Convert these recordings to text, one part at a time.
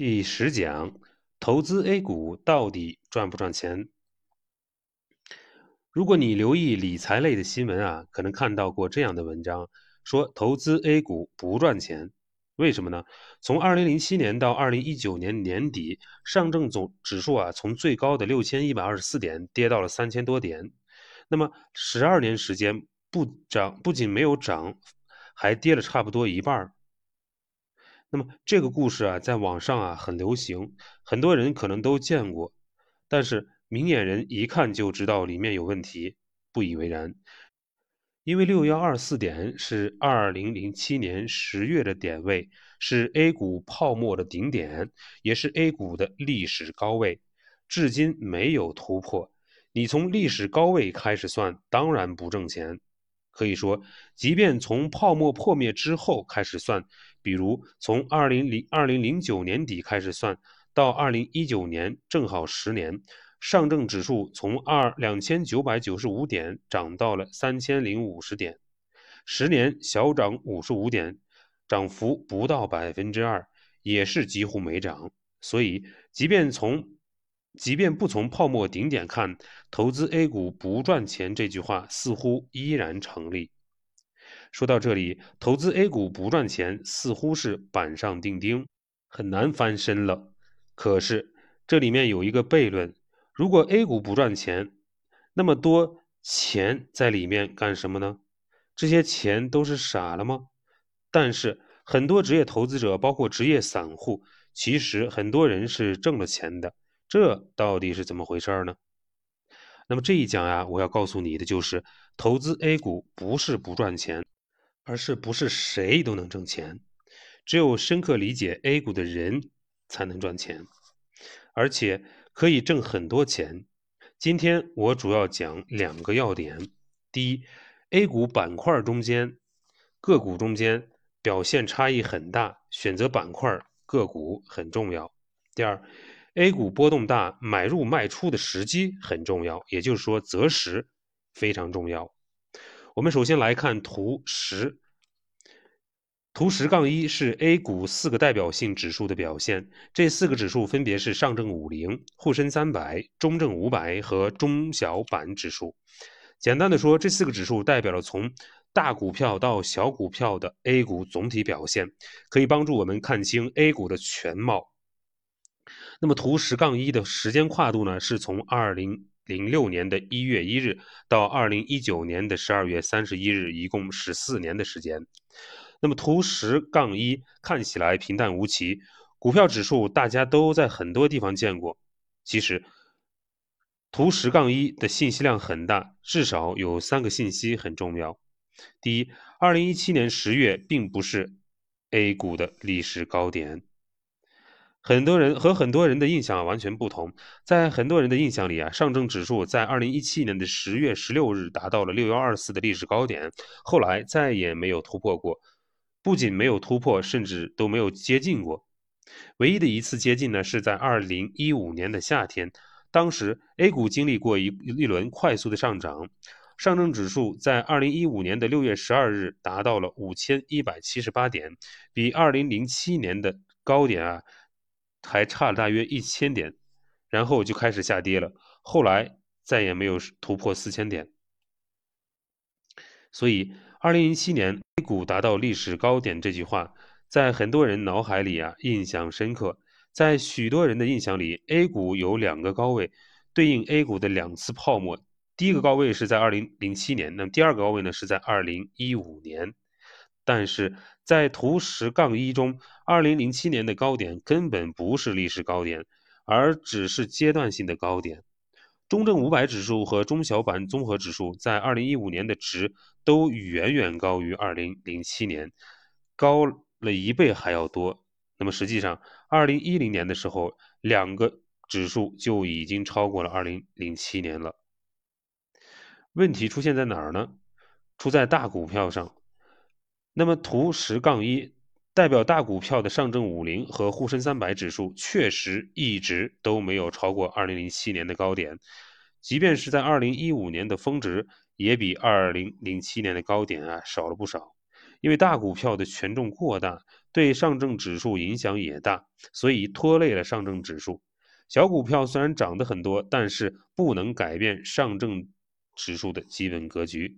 第十讲，投资 A 股到底赚不赚钱？如果你留意理财类的新闻啊，可能看到过这样的文章，说投资 A 股不赚钱。为什么呢？从二零零七年到二零一九年年底，上证总指数啊，从最高的六千一百二十四点跌到了三千多点，那么十二年时间不涨，不仅没有涨，还跌了差不多一半儿。那么这个故事啊，在网上啊很流行，很多人可能都见过，但是明眼人一看就知道里面有问题，不以为然。因为六幺二四点是二零零七年十月的点位，是 A 股泡沫的顶点，也是 A 股的历史高位，至今没有突破。你从历史高位开始算，当然不挣钱。可以说，即便从泡沫破灭之后开始算，比如从二零零二零零九年底开始算，到二零一九年正好十年，上证指数从二两千九百九十五点涨到了三千零五十点，十年小涨五十五点，涨幅不到百分之二，也是几乎没涨。所以，即便从即便不从泡沫顶点看，投资 A 股不赚钱这句话似乎依然成立。说到这里，投资 A 股不赚钱似乎是板上钉钉，很难翻身了。可是这里面有一个悖论：如果 A 股不赚钱，那么多钱在里面干什么呢？这些钱都是傻了吗？但是很多职业投资者，包括职业散户，其实很多人是挣了钱的。这到底是怎么回事儿呢？那么这一讲呀，我要告诉你的就是，投资 A 股不是不赚钱，而是不是谁都能挣钱。只有深刻理解 A 股的人才能赚钱，而且可以挣很多钱。今天我主要讲两个要点：第一，A 股板块中间个股中间表现差异很大，选择板块个股很重要；第二。A 股波动大，买入卖出的时机很重要，也就是说择时非常重要。我们首先来看图十，图十杠一是 A 股四个代表性指数的表现，这四个指数分别是上证五零、沪深三百、中证五百和中小板指数。简单的说，这四个指数代表了从大股票到小股票的 A 股总体表现，可以帮助我们看清 A 股的全貌。那么图十杠一的时间跨度呢，是从二零零六年的一月一日到二零一九年的十二月三十一日，一共十四年的时间。那么图十杠一看起来平淡无奇，股票指数大家都在很多地方见过。其实图十杠一的信息量很大，至少有三个信息很重要。第一，二零一七年十月并不是 A 股的历史高点。很多人和很多人的印象完全不同，在很多人的印象里啊，上证指数在二零一七年的十月十六日达到了六幺二四的历史高点，后来再也没有突破过，不仅没有突破，甚至都没有接近过。唯一的一次接近呢，是在二零一五年的夏天，当时 A 股经历过一一轮快速的上涨，上证指数在二零一五年的六月十二日达到了五千一百七十八点，比二零零七年的高点啊。还差了大约一千点，然后就开始下跌了。后来再也没有突破四千点，所以二零零七年 A 股达到历史高点这句话，在很多人脑海里啊印象深刻。在许多人的印象里，A 股有两个高位，对应 A 股的两次泡沫。第一个高位是在二零零七年，那么第二个高位呢是在二零一五年。但是在图十杠一中，二零零七年的高点根本不是历史高点，而只是阶段性的高点。中证五百指数和中小板综合指数在二零一五年的值都远远高于二零零七年，高了一倍还要多。那么实际上，二零一零年的时候，两个指数就已经超过了二零零七年了。问题出现在哪儿呢？出在大股票上。那么图十杠一代表大股票的上证五零和沪深三百指数确实一直都没有超过二零零七年的高点，即便是在二零一五年的峰值，也比二零零七年的高点啊少了不少。因为大股票的权重过大，对上证指数影响也大，所以拖累了上证指数。小股票虽然涨得很多，但是不能改变上证指数的基本格局。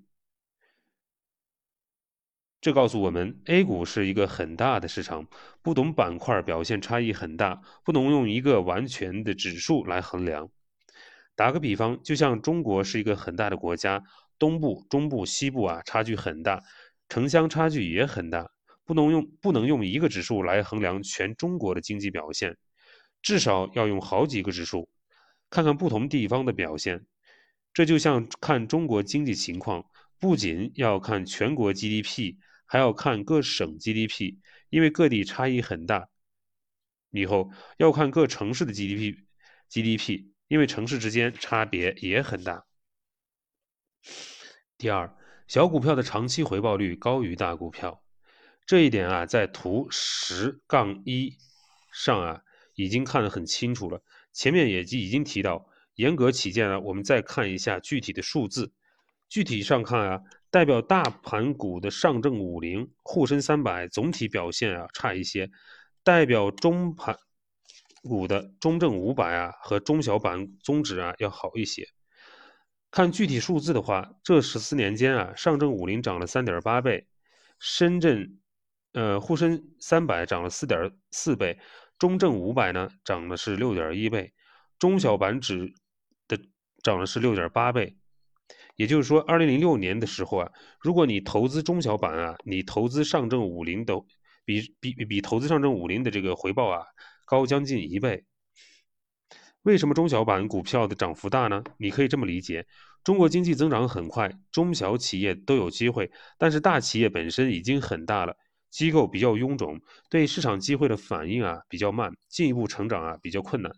这告诉我们，A 股是一个很大的市场，不同板块表现差异很大，不能用一个完全的指数来衡量。打个比方，就像中国是一个很大的国家，东部、中部、西部啊差距很大，城乡差距也很大，不能用不能用一个指数来衡量全中国的经济表现，至少要用好几个指数，看看不同地方的表现。这就像看中国经济情况，不仅要看全国 GDP。还要看各省 GDP，因为各地差异很大。以后要看各城市的 GDP，GDP，因为城市之间差别也很大。第二，小股票的长期回报率高于大股票，这一点啊，在图十杠一上啊已经看得很清楚了。前面也已经提到，严格起见啊，我们再看一下具体的数字。具体上看啊。代表大盘股的上证五零、沪深三百总体表现啊差一些，代表中盘股的中证五百啊和中小板综指啊要好一些。看具体数字的话，这十四年间啊，上证五零涨了三点八倍，深圳呃沪深三百涨了四点四倍，中证五百呢涨的是六点一倍，中小板指的涨的是六点八倍。也就是说，二零零六年的时候啊，如果你投资中小板啊，你投资上证五零的比比比投资上证五零的这个回报啊高将近一倍。为什么中小板股票的涨幅大呢？你可以这么理解：中国经济增长很快，中小企业都有机会，但是大企业本身已经很大了，机构比较臃肿，对市场机会的反应啊比较慢，进一步成长啊比较困难。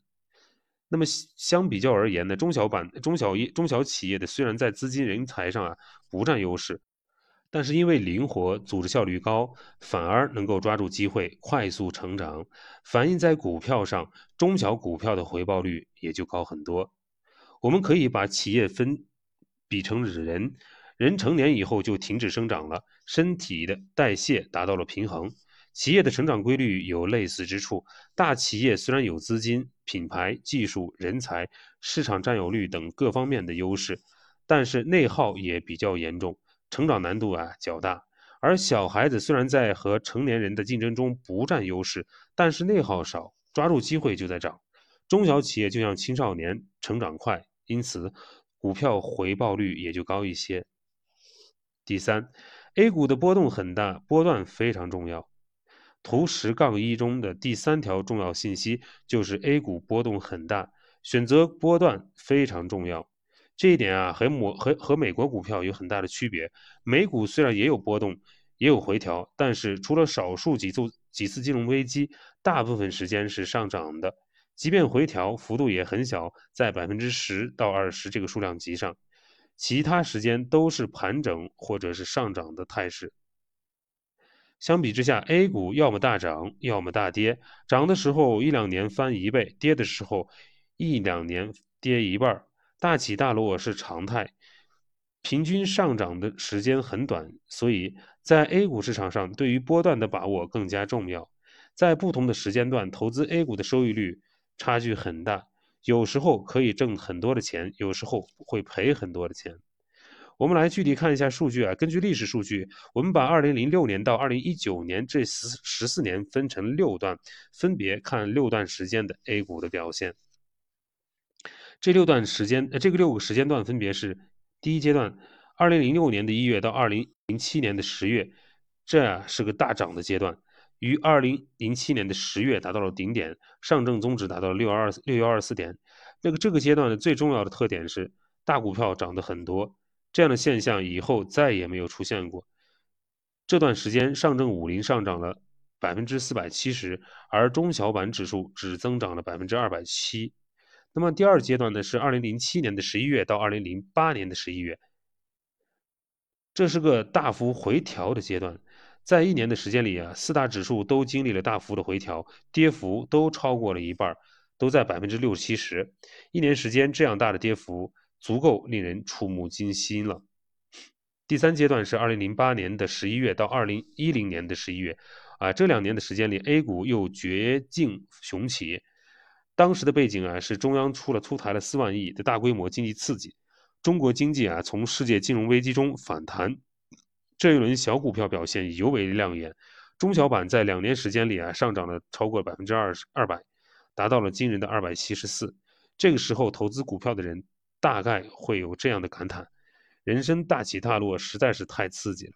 那么相比较而言呢，中小板、中小业、中小企业的虽然在资金、人才上啊不占优势，但是因为灵活、组织效率高，反而能够抓住机会快速成长。反映在股票上，中小股票的回报率也就高很多。我们可以把企业分比成人，人成年以后就停止生长了，身体的代谢达到了平衡。企业的成长规律有类似之处。大企业虽然有资金、品牌、技术、人才、市场占有率等各方面的优势，但是内耗也比较严重，成长难度啊较大。而小孩子虽然在和成年人的竞争中不占优势，但是内耗少，抓住机会就在涨。中小企业就像青少年，成长快，因此股票回报率也就高一些。第三，A 股的波动很大，波段非常重要。图十杠一中的第三条重要信息就是 A 股波动很大，选择波段非常重要。这一点啊，和美和和美国股票有很大的区别。美股虽然也有波动，也有回调，但是除了少数几次几次金融危机，大部分时间是上涨的。即便回调，幅度也很小，在百分之十到二十这个数量级上，其他时间都是盘整或者是上涨的态势。相比之下，A 股要么大涨，要么大跌。涨的时候一两年翻一倍，跌的时候一两年跌一半，大起大落是常态。平均上涨的时间很短，所以在 A 股市场上，对于波段的把握更加重要。在不同的时间段投资 A 股的收益率差距很大，有时候可以挣很多的钱，有时候会赔很多的钱。我们来具体看一下数据啊。根据历史数据，我们把2006年到2019年这十十四年分成六段，分别看六段时间的 A 股的表现。这六段时间，呃，这个六个时间段分别是：第一阶段，2006年的一月到2007年的十月，这是个大涨的阶段，于2007年的十月达到了顶点，上证综指达到了六二六幺二四点。那个这个阶段的最重要的特点是，大股票涨得很多。这样的现象以后再也没有出现过。这段时间，上证五零上涨了百分之四百七十，而中小板指数只增长了百分之二百七。那么第二阶段呢，是二零零七年的十一月到二零零八年的十一月，这是个大幅回调的阶段。在一年的时间里啊，四大指数都经历了大幅的回调，跌幅都超过了一半，都在百分之六七十。一年时间这样大的跌幅。足够令人触目惊心了。第三阶段是二零零八年的十一月到二零一零年的十一月，啊，这两年的时间里，A 股又绝境雄起。当时的背景啊，是中央出了出台了四万亿的大规模经济刺激，中国经济啊从世界金融危机中反弹。这一轮小股票表现尤为亮眼，中小板在两年时间里啊上涨了超过百分之二十二百，达到了惊人的二百七十四。这个时候投资股票的人大概会有这样的感叹：人生大起大落实在是太刺激了。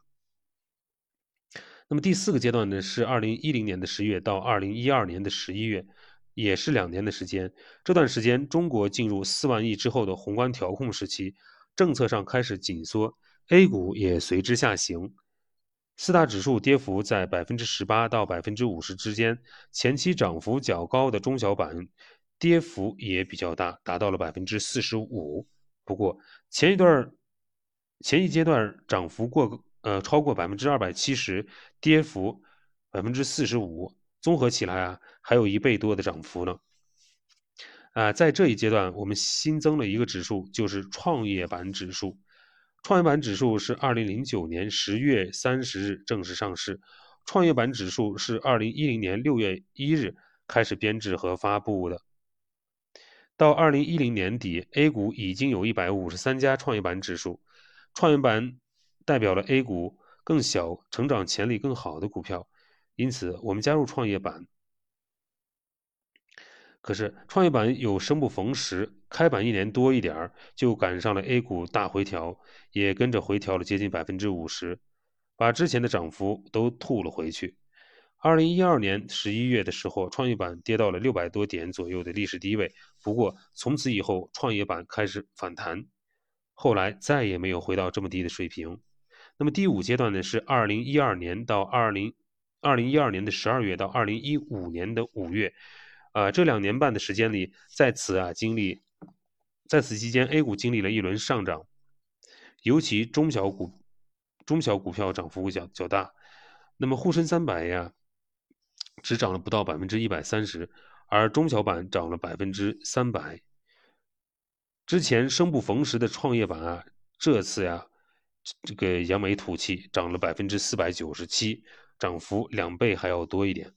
那么第四个阶段呢，是二零一零年的十月到二零一二年的十一月，也是两年的时间。这段时间，中国进入四万亿之后的宏观调控时期，政策上开始紧缩，A 股也随之下行。四大指数跌幅在百分之十八到百分之五十之间，前期涨幅较高的中小板跌幅也比较大，达到了百分之四十五。不过前一段前一阶段涨幅过。呃，超过百分之二百七十，跌幅百分之四十五，综合起来啊，还有一倍多的涨幅呢。啊，在这一阶段，我们新增了一个指数，就是创业板指数。创业板指数是二零零九年十月三十日正式上市，创业板指数是二零一零年六月一日开始编制和发布的。到二零一零年底，A 股已经有一百五十三家创业板指数，创业板。代表了 A 股更小、成长潜力更好的股票，因此我们加入创业板。可是创业板有生不逢时，开板一年多一点儿，就赶上了 A 股大回调，也跟着回调了接近百分之五十，把之前的涨幅都吐了回去。二零一二年十一月的时候，创业板跌到了六百多点左右的历史低位，不过从此以后，创业板开始反弹，后来再也没有回到这么低的水平。那么第五阶段呢，是二零一二年到二零二零一二年的十二月到二零一五年的五月，啊，这两年半的时间里，在此啊经历，在此期间，A 股经历了一轮上涨，尤其中小股中小股票涨幅较较大。那么沪深三百呀，只涨了不到百分之一百三十，而中小板涨了百分之三百。之前生不逢时的创业板啊，这次呀。这个扬眉吐气，涨了百分之四百九十七，涨幅两倍还要多一点。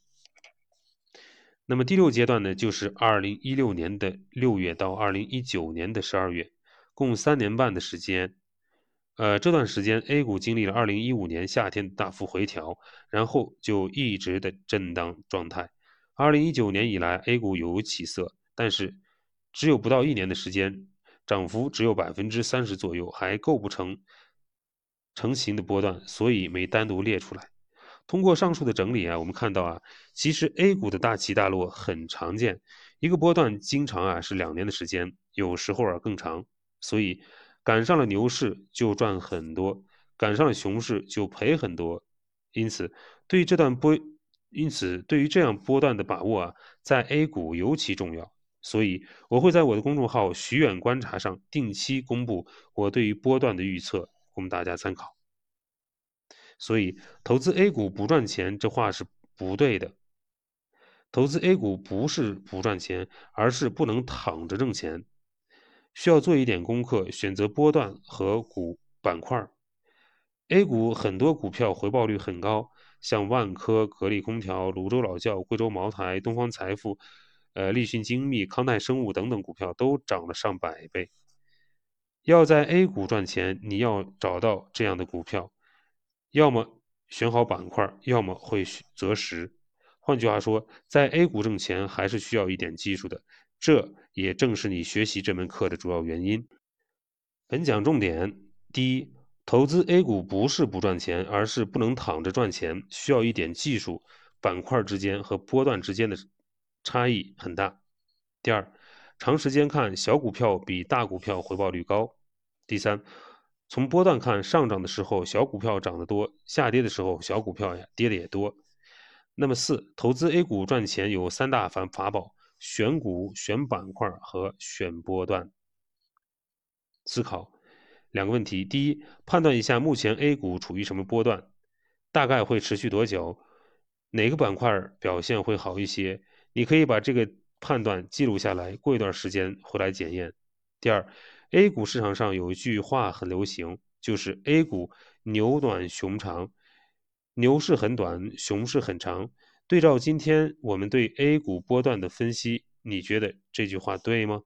那么第六阶段呢，就是二零一六年的六月到二零一九年的十二月，共三年半的时间。呃，这段时间 A 股经历了二零一五年夏天大幅回调，然后就一直的震荡状态。二零一九年以来，A 股有起色，但是只有不到一年的时间，涨幅只有百分之三十左右，还构不成。成型的波段，所以没单独列出来。通过上述的整理啊，我们看到啊，其实 A 股的大起大落很常见，一个波段经常啊是两年的时间，有时候啊更长。所以赶上了牛市就赚很多，赶上了熊市就赔很多。因此，对于这段波，因此对于这样波段的把握啊，在 A 股尤其重要。所以我会在我的公众号“徐远观察”上定期公布我对于波段的预测。供大家参考。所以，投资 A 股不赚钱，这话是不对的。投资 A 股不是不赚钱，而是不能躺着挣钱，需要做一点功课，选择波段和股板块。A 股很多股票回报率很高，像万科、格力空调、泸州老窖、贵州茅台、东方财富、呃立讯精密、康泰生物等等股票都涨了上百倍。要在 A 股赚钱，你要找到这样的股票，要么选好板块，要么会择时。换句话说，在 A 股挣钱还是需要一点技术的，这也正是你学习这门课的主要原因。本讲重点：第一，投资 A 股不是不赚钱，而是不能躺着赚钱，需要一点技术。板块之间和波段之间的差异很大。第二。长时间看，小股票比大股票回报率高。第三，从波段看，上涨的时候小股票涨得多，下跌的时候小股票呀跌的也多。那么四，投资 A 股赚钱有三大法法宝：选股、选板块和选波段。思考两个问题：第一，判断一下目前 A 股处于什么波段，大概会持续多久，哪个板块表现会好一些？你可以把这个。判断记录下来，过一段时间回来检验。第二，A 股市场上有一句话很流行，就是 A 股牛短熊长。牛市很短，熊市很长。对照今天我们对 A 股波段的分析，你觉得这句话对吗？